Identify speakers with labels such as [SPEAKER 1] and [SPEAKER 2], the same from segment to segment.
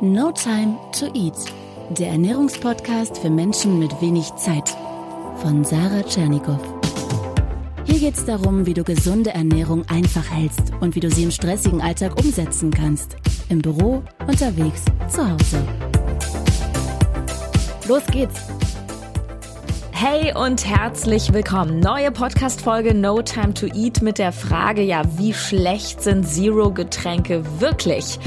[SPEAKER 1] No Time to Eat, der Ernährungspodcast für Menschen mit wenig Zeit von Sarah Tschernikow. Hier geht es darum, wie du gesunde Ernährung einfach hältst und wie du sie im stressigen Alltag umsetzen kannst. Im Büro, unterwegs, zu Hause. Los geht's!
[SPEAKER 2] Hey und herzlich willkommen. Neue Podcast-Folge No Time to Eat mit der Frage, ja, wie schlecht sind Zero-Getränke wirklich?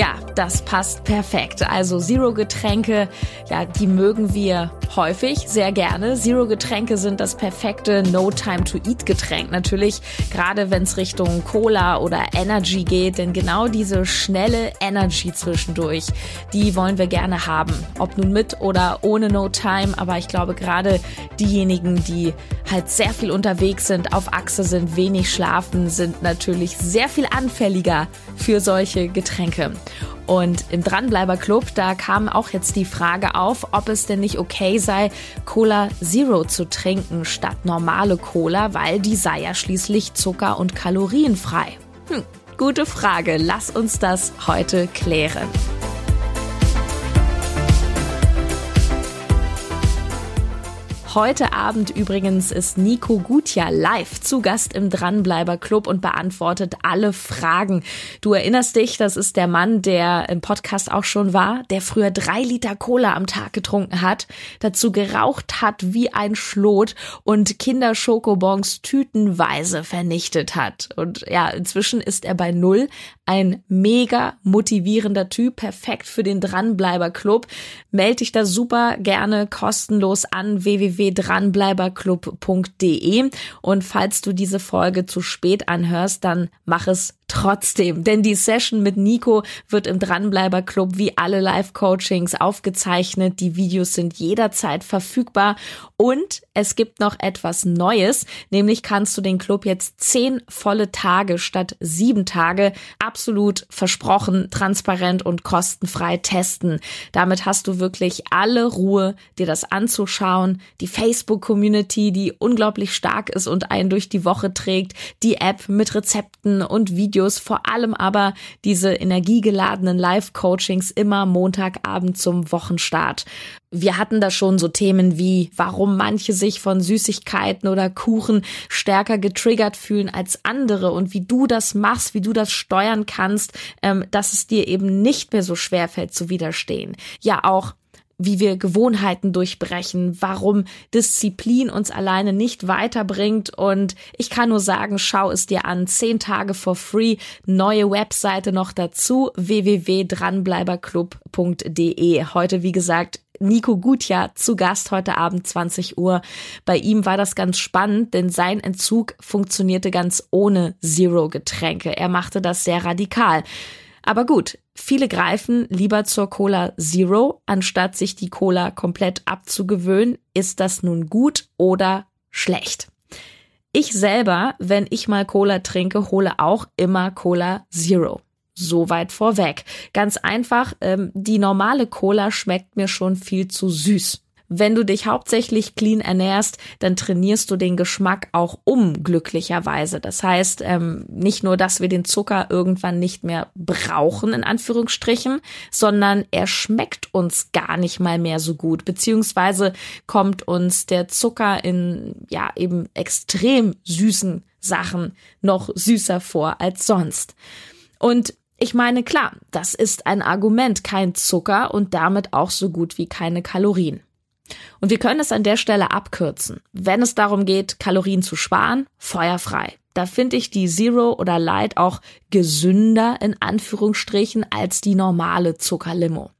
[SPEAKER 2] Ja, das passt perfekt. Also Zero-Getränke, ja, die mögen wir häufig, sehr gerne. Zero-Getränke sind das perfekte No-Time-to-Eat-Getränk. Natürlich, gerade wenn es Richtung Cola oder Energy geht, denn genau diese schnelle Energy zwischendurch, die wollen wir gerne haben. Ob nun mit oder ohne No-Time, aber ich glaube gerade diejenigen, die halt sehr viel unterwegs sind, auf Achse sind, wenig schlafen, sind natürlich sehr viel anfälliger für solche Getränke. Und im Dranbleiber Club, da kam auch jetzt die Frage auf, ob es denn nicht okay sei, Cola Zero zu trinken statt normale Cola, weil die sei ja schließlich zucker- und kalorienfrei. Hm, gute Frage. Lass uns das heute klären. Heute Abend übrigens ist Nico Gutja live zu Gast im Dranbleiber Club und beantwortet alle Fragen. Du erinnerst dich, das ist der Mann, der im Podcast auch schon war, der früher drei Liter Cola am Tag getrunken hat, dazu geraucht hat wie ein Schlot und Kinderschokobons tütenweise vernichtet hat. Und ja, inzwischen ist er bei Null. Ein mega motivierender Typ, perfekt für den Dranbleiber Club. Meld dich da super gerne kostenlos an www www.dranbleiberclub.de. Und falls du diese Folge zu spät anhörst, dann mach es trotzdem. Denn die Session mit Nico wird im Dranbleiber Club wie alle Live-Coachings aufgezeichnet. Die Videos sind jederzeit verfügbar. Und es gibt noch etwas Neues, nämlich kannst du den Club jetzt zehn volle Tage statt sieben Tage absolut versprochen, transparent und kostenfrei testen. Damit hast du wirklich alle Ruhe, dir das anzuschauen, die Facebook-Community, die unglaublich stark ist und einen durch die Woche trägt, die App mit Rezepten und Videos Videos, vor allem aber diese energiegeladenen Live-Coachings immer Montagabend zum Wochenstart. Wir hatten da schon so Themen wie, warum manche sich von Süßigkeiten oder Kuchen stärker getriggert fühlen als andere und wie du das machst, wie du das steuern kannst, ähm, dass es dir eben nicht mehr so schwer fällt zu widerstehen. Ja, auch wie wir Gewohnheiten durchbrechen, warum Disziplin uns alleine nicht weiterbringt. Und ich kann nur sagen, schau es dir an. Zehn Tage for free. Neue Webseite noch dazu. www.dranbleiberclub.de. Heute, wie gesagt, Nico Gutja zu Gast heute Abend 20 Uhr. Bei ihm war das ganz spannend, denn sein Entzug funktionierte ganz ohne Zero-Getränke. Er machte das sehr radikal. Aber gut, viele greifen lieber zur Cola Zero, anstatt sich die Cola komplett abzugewöhnen. Ist das nun gut oder schlecht? Ich selber, wenn ich mal Cola trinke, hole auch immer Cola Zero. So weit vorweg. Ganz einfach, ähm, die normale Cola schmeckt mir schon viel zu süß. Wenn du dich hauptsächlich clean ernährst, dann trainierst du den Geschmack auch um, glücklicherweise. Das heißt, ähm, nicht nur, dass wir den Zucker irgendwann nicht mehr brauchen, in Anführungsstrichen, sondern er schmeckt uns gar nicht mal mehr so gut, beziehungsweise kommt uns der Zucker in, ja, eben extrem süßen Sachen noch süßer vor als sonst. Und ich meine, klar, das ist ein Argument, kein Zucker und damit auch so gut wie keine Kalorien. Und wir können es an der Stelle abkürzen. Wenn es darum geht, Kalorien zu sparen, feuerfrei. Da finde ich die Zero oder Light auch gesünder in Anführungsstrichen als die normale Zuckerlimo.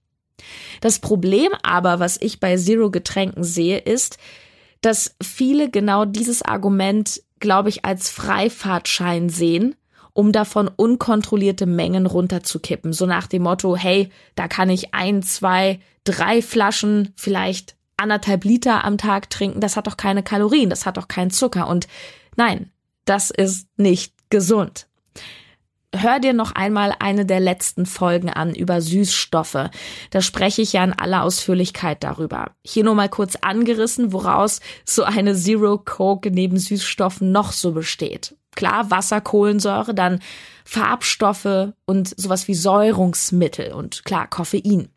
[SPEAKER 2] Das Problem aber, was ich bei Zero Getränken sehe, ist, dass viele genau dieses Argument, glaube ich, als Freifahrtschein sehen, um davon unkontrollierte Mengen runterzukippen. So nach dem Motto, hey, da kann ich ein, zwei, drei Flaschen, vielleicht anderthalb Liter am Tag trinken, das hat doch keine Kalorien, das hat doch keinen Zucker. Und nein, das ist nicht gesund. Hör dir noch einmal eine der letzten Folgen an über Süßstoffe. Da spreche ich ja in aller Ausführlichkeit darüber. Hier nur mal kurz angerissen, woraus so eine Zero Coke neben Süßstoffen noch so besteht. Klar, Wasser, Kohlensäure, dann Farbstoffe und sowas wie Säurungsmittel und klar, Koffein.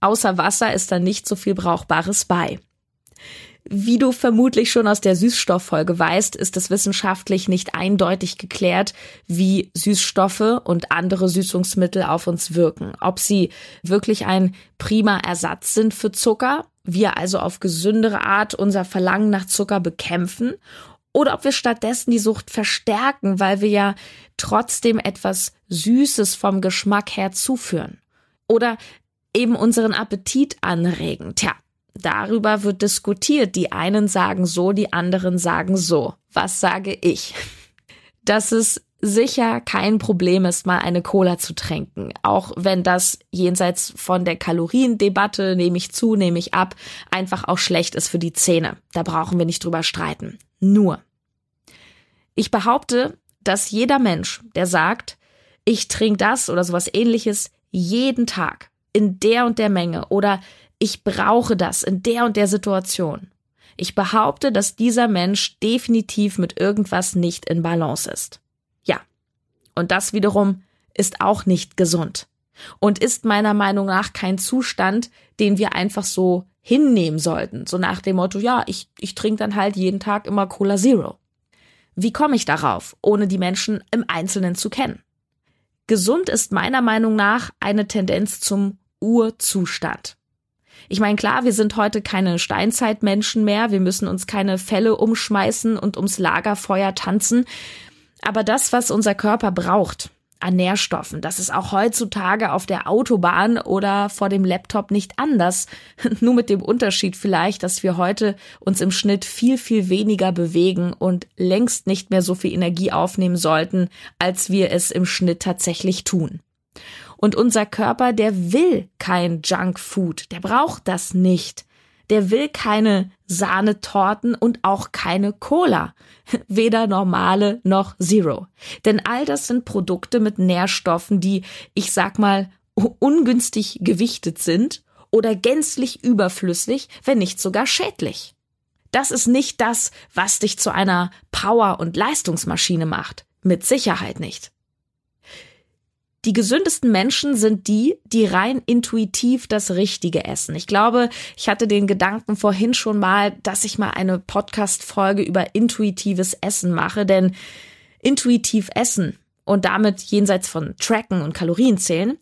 [SPEAKER 2] Außer Wasser ist da nicht so viel Brauchbares bei. Wie du vermutlich schon aus der Süßstofffolge weißt, ist es wissenschaftlich nicht eindeutig geklärt, wie Süßstoffe und andere Süßungsmittel auf uns wirken. Ob sie wirklich ein prima Ersatz sind für Zucker, wir also auf gesündere Art unser Verlangen nach Zucker bekämpfen oder ob wir stattdessen die Sucht verstärken, weil wir ja trotzdem etwas Süßes vom Geschmack her zuführen. Oder eben unseren Appetit anregen. Tja, darüber wird diskutiert. Die einen sagen so, die anderen sagen so. Was sage ich? Dass es sicher kein Problem ist, mal eine Cola zu trinken. Auch wenn das jenseits von der Kaloriendebatte, nehme ich zu, nehme ich ab, einfach auch schlecht ist für die Zähne. Da brauchen wir nicht drüber streiten. Nur. Ich behaupte, dass jeder Mensch, der sagt, ich trinke das oder sowas ähnliches jeden Tag, in der und der Menge oder ich brauche das in der und der Situation. Ich behaupte, dass dieser Mensch definitiv mit irgendwas nicht in Balance ist. Ja. Und das wiederum ist auch nicht gesund und ist meiner Meinung nach kein Zustand, den wir einfach so hinnehmen sollten. So nach dem Motto, ja, ich, ich trinke dann halt jeden Tag immer Cola Zero. Wie komme ich darauf, ohne die Menschen im Einzelnen zu kennen? Gesund ist meiner Meinung nach eine Tendenz zum Urzustand. Ich meine, klar, wir sind heute keine Steinzeitmenschen mehr, wir müssen uns keine Fälle umschmeißen und ums Lagerfeuer tanzen, aber das, was unser Körper braucht, an Nährstoffen. Das ist auch heutzutage auf der Autobahn oder vor dem Laptop nicht anders. Nur mit dem Unterschied vielleicht, dass wir heute uns im Schnitt viel, viel weniger bewegen und längst nicht mehr so viel Energie aufnehmen sollten, als wir es im Schnitt tatsächlich tun. Und unser Körper, der will kein Junkfood, der braucht das nicht. Der will keine Sahnetorten und auch keine Cola. Weder normale noch Zero. Denn all das sind Produkte mit Nährstoffen, die, ich sag mal, ungünstig gewichtet sind oder gänzlich überflüssig, wenn nicht sogar schädlich. Das ist nicht das, was dich zu einer Power- und Leistungsmaschine macht. Mit Sicherheit nicht. Die gesündesten Menschen sind die, die rein intuitiv das Richtige essen. Ich glaube, ich hatte den Gedanken vorhin schon mal, dass ich mal eine Podcast-Folge über intuitives Essen mache, denn intuitiv essen und damit jenseits von Tracken und Kalorien zählen,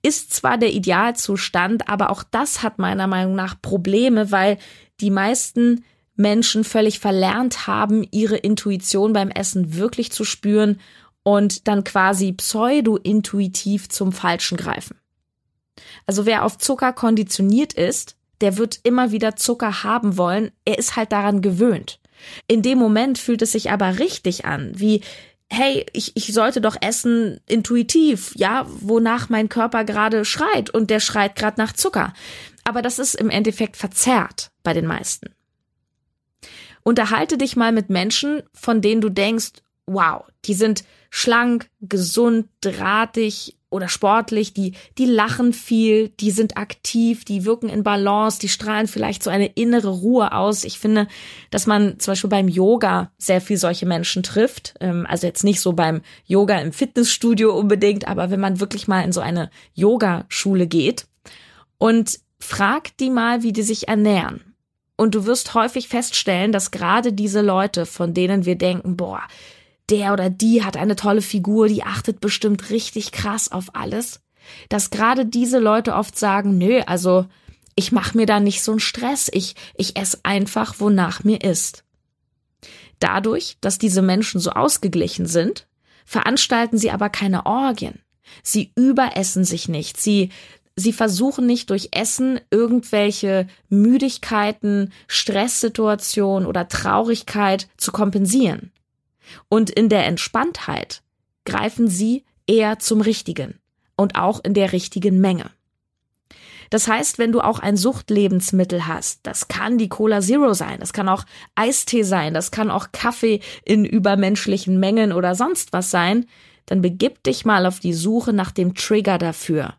[SPEAKER 2] ist zwar der Idealzustand, aber auch das hat meiner Meinung nach Probleme, weil die meisten Menschen völlig verlernt haben, ihre Intuition beim Essen wirklich zu spüren und dann quasi pseudo-intuitiv zum Falschen greifen. Also wer auf Zucker konditioniert ist, der wird immer wieder Zucker haben wollen. Er ist halt daran gewöhnt. In dem Moment fühlt es sich aber richtig an, wie hey, ich, ich sollte doch essen intuitiv, ja, wonach mein Körper gerade schreit und der schreit gerade nach Zucker. Aber das ist im Endeffekt verzerrt bei den meisten. Unterhalte dich mal mit Menschen, von denen du denkst, wow, die sind schlank, gesund, drahtig oder sportlich, die, die lachen viel, die sind aktiv, die wirken in Balance, die strahlen vielleicht so eine innere Ruhe aus. Ich finde, dass man zum Beispiel beim Yoga sehr viel solche Menschen trifft. Ähm, also jetzt nicht so beim Yoga im Fitnessstudio unbedingt, aber wenn man wirklich mal in so eine Yogaschule geht und fragt die mal, wie die sich ernähren. Und du wirst häufig feststellen, dass gerade diese Leute, von denen wir denken, boah, der oder die hat eine tolle Figur, die achtet bestimmt richtig krass auf alles, dass gerade diese Leute oft sagen, nö, also ich mache mir da nicht so einen Stress, ich, ich esse einfach, wonach mir ist. Dadurch, dass diese Menschen so ausgeglichen sind, veranstalten sie aber keine Orgien. Sie überessen sich nicht, sie, sie versuchen nicht durch Essen irgendwelche Müdigkeiten, Stresssituationen oder Traurigkeit zu kompensieren. Und in der Entspanntheit greifen sie eher zum Richtigen und auch in der richtigen Menge. Das heißt, wenn du auch ein Suchtlebensmittel hast, das kann die Cola Zero sein, das kann auch Eistee sein, das kann auch Kaffee in übermenschlichen Mengen oder sonst was sein, dann begib dich mal auf die Suche nach dem Trigger dafür.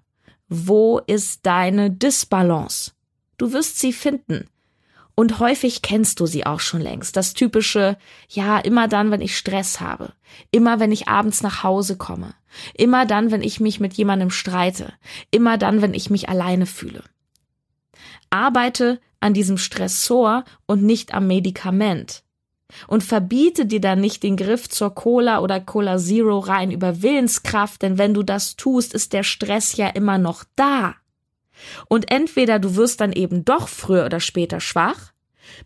[SPEAKER 2] Wo ist deine Disbalance? Du wirst sie finden. Und häufig kennst du sie auch schon längst. Das typische, ja, immer dann, wenn ich Stress habe. Immer wenn ich abends nach Hause komme. Immer dann, wenn ich mich mit jemandem streite. Immer dann, wenn ich mich alleine fühle. Arbeite an diesem Stressor und nicht am Medikament. Und verbiete dir dann nicht den Griff zur Cola oder Cola Zero rein über Willenskraft, denn wenn du das tust, ist der Stress ja immer noch da. Und entweder du wirst dann eben doch früher oder später schwach,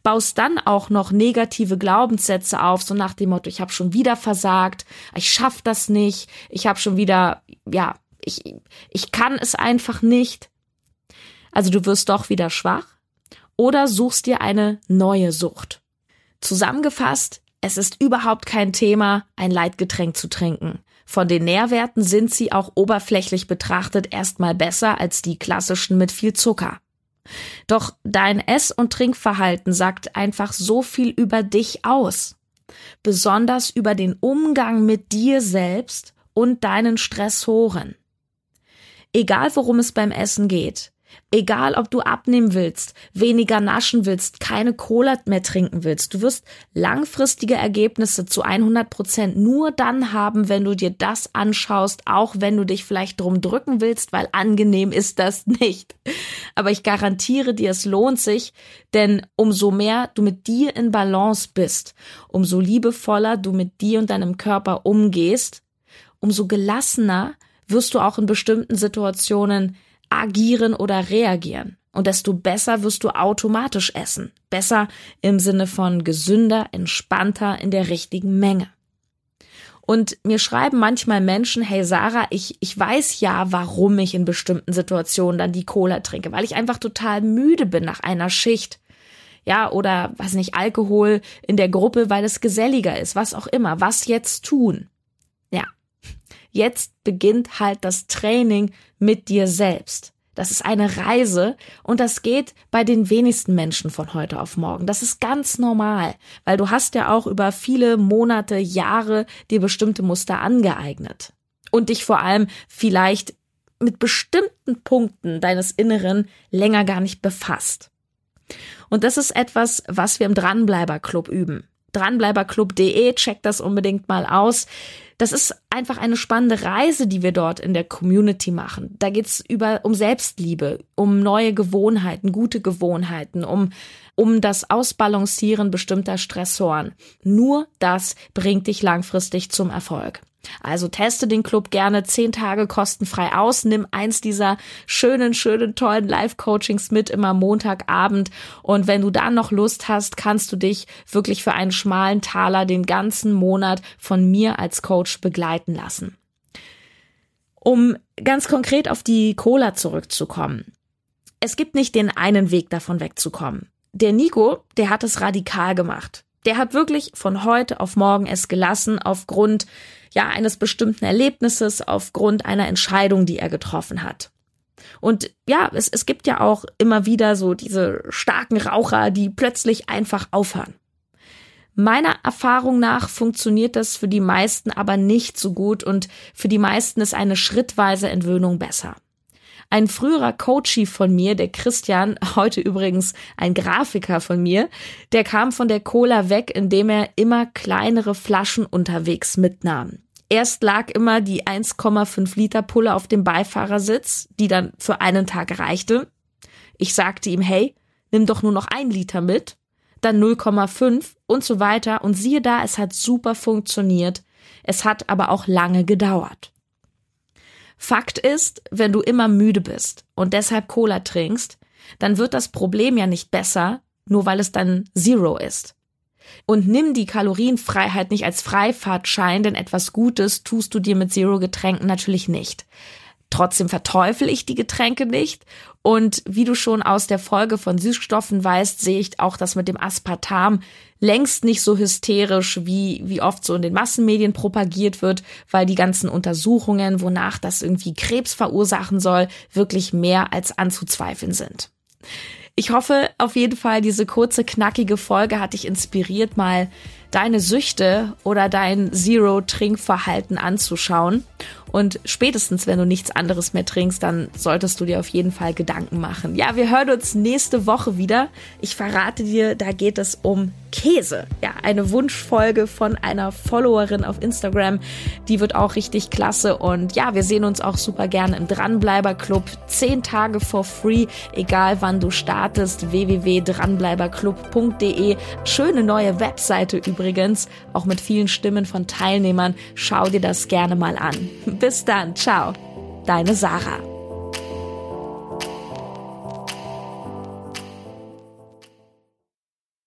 [SPEAKER 2] baust dann auch noch negative Glaubenssätze auf, so nach dem Motto, ich habe schon wieder versagt, ich schaff das nicht, ich habe schon wieder, ja, ich, ich kann es einfach nicht. Also du wirst doch wieder schwach oder suchst dir eine neue Sucht. Zusammengefasst, es ist überhaupt kein Thema, ein Leitgetränk zu trinken. Von den Nährwerten sind sie auch oberflächlich betrachtet erstmal besser als die klassischen mit viel Zucker. Doch dein Ess- und Trinkverhalten sagt einfach so viel über dich aus. Besonders über den Umgang mit dir selbst und deinen Stressoren. Egal worum es beim Essen geht, Egal, ob du abnehmen willst, weniger naschen willst, keine Cola mehr trinken willst, du wirst langfristige Ergebnisse zu 100 Prozent nur dann haben, wenn du dir das anschaust, auch wenn du dich vielleicht drum drücken willst, weil angenehm ist das nicht. Aber ich garantiere dir, es lohnt sich, denn umso mehr du mit dir in Balance bist, umso liebevoller du mit dir und deinem Körper umgehst, umso gelassener wirst du auch in bestimmten Situationen agieren oder reagieren. Und desto besser wirst du automatisch essen. Besser im Sinne von gesünder, entspannter, in der richtigen Menge. Und mir schreiben manchmal Menschen, hey Sarah, ich, ich weiß ja, warum ich in bestimmten Situationen dann die Cola trinke, weil ich einfach total müde bin nach einer Schicht. Ja, oder, weiß nicht, Alkohol in der Gruppe, weil es geselliger ist, was auch immer. Was jetzt tun? Jetzt beginnt halt das Training mit dir selbst. Das ist eine Reise und das geht bei den wenigsten Menschen von heute auf morgen. Das ist ganz normal, weil du hast ja auch über viele Monate, Jahre dir bestimmte Muster angeeignet und dich vor allem vielleicht mit bestimmten Punkten deines Inneren länger gar nicht befasst. Und das ist etwas, was wir im Dranbleiber Club üben. Dranbleiberclub.de, check das unbedingt mal aus. Das ist einfach eine spannende Reise, die wir dort in der Community machen. Da geht's über um Selbstliebe, um neue Gewohnheiten, gute Gewohnheiten, um um das Ausbalancieren bestimmter Stressoren. Nur das bringt dich langfristig zum Erfolg. Also teste den Club gerne zehn Tage kostenfrei aus, nimm eins dieser schönen, schönen, tollen Live-Coachings mit immer Montagabend und wenn du dann noch Lust hast, kannst du dich wirklich für einen schmalen Taler den ganzen Monat von mir als Coach begleiten lassen. Um ganz konkret auf die Cola zurückzukommen. Es gibt nicht den einen Weg davon wegzukommen. Der Nico, der hat es radikal gemacht. Der hat wirklich von heute auf morgen es gelassen aufgrund ja eines bestimmten Erlebnisses, aufgrund einer Entscheidung, die er getroffen hat. Und ja, es, es gibt ja auch immer wieder so diese starken Raucher, die plötzlich einfach aufhören. Meiner Erfahrung nach funktioniert das für die meisten aber nicht so gut und für die meisten ist eine schrittweise Entwöhnung besser. Ein früherer Coachie von mir, der Christian, heute übrigens ein Grafiker von mir, der kam von der Cola weg, indem er immer kleinere Flaschen unterwegs mitnahm. Erst lag immer die 1,5 Liter Pulle auf dem Beifahrersitz, die dann für einen Tag reichte. Ich sagte ihm, hey, nimm doch nur noch ein Liter mit, dann 0,5 und so weiter. Und siehe da, es hat super funktioniert. Es hat aber auch lange gedauert. Fakt ist, wenn du immer müde bist und deshalb Cola trinkst, dann wird das Problem ja nicht besser, nur weil es dann Zero ist. Und nimm die Kalorienfreiheit nicht als Freifahrtschein, denn etwas Gutes tust du dir mit Zero-Getränken natürlich nicht. Trotzdem verteufel ich die Getränke nicht. Und wie du schon aus der Folge von Süßstoffen weißt, sehe ich auch das mit dem Aspartam längst nicht so hysterisch, wie, wie oft so in den Massenmedien propagiert wird, weil die ganzen Untersuchungen, wonach das irgendwie Krebs verursachen soll, wirklich mehr als anzuzweifeln sind. Ich hoffe auf jeden Fall, diese kurze, knackige Folge hat dich inspiriert, mal deine Süchte oder dein Zero-Trinkverhalten anzuschauen. Und spätestens, wenn du nichts anderes mehr trinkst, dann solltest du dir auf jeden Fall Gedanken machen. Ja, wir hören uns nächste Woche wieder. Ich verrate dir, da geht es um Käse. Ja, eine Wunschfolge von einer Followerin auf Instagram. Die wird auch richtig klasse. Und ja, wir sehen uns auch super gerne im Dranbleiber Club. Zehn Tage for free, egal wann du startest. www.dranbleiberclub.de. Schöne neue Webseite übrigens, auch mit vielen Stimmen von Teilnehmern. Schau dir das gerne mal an. Bis dann. Ciao. Deine Sarah.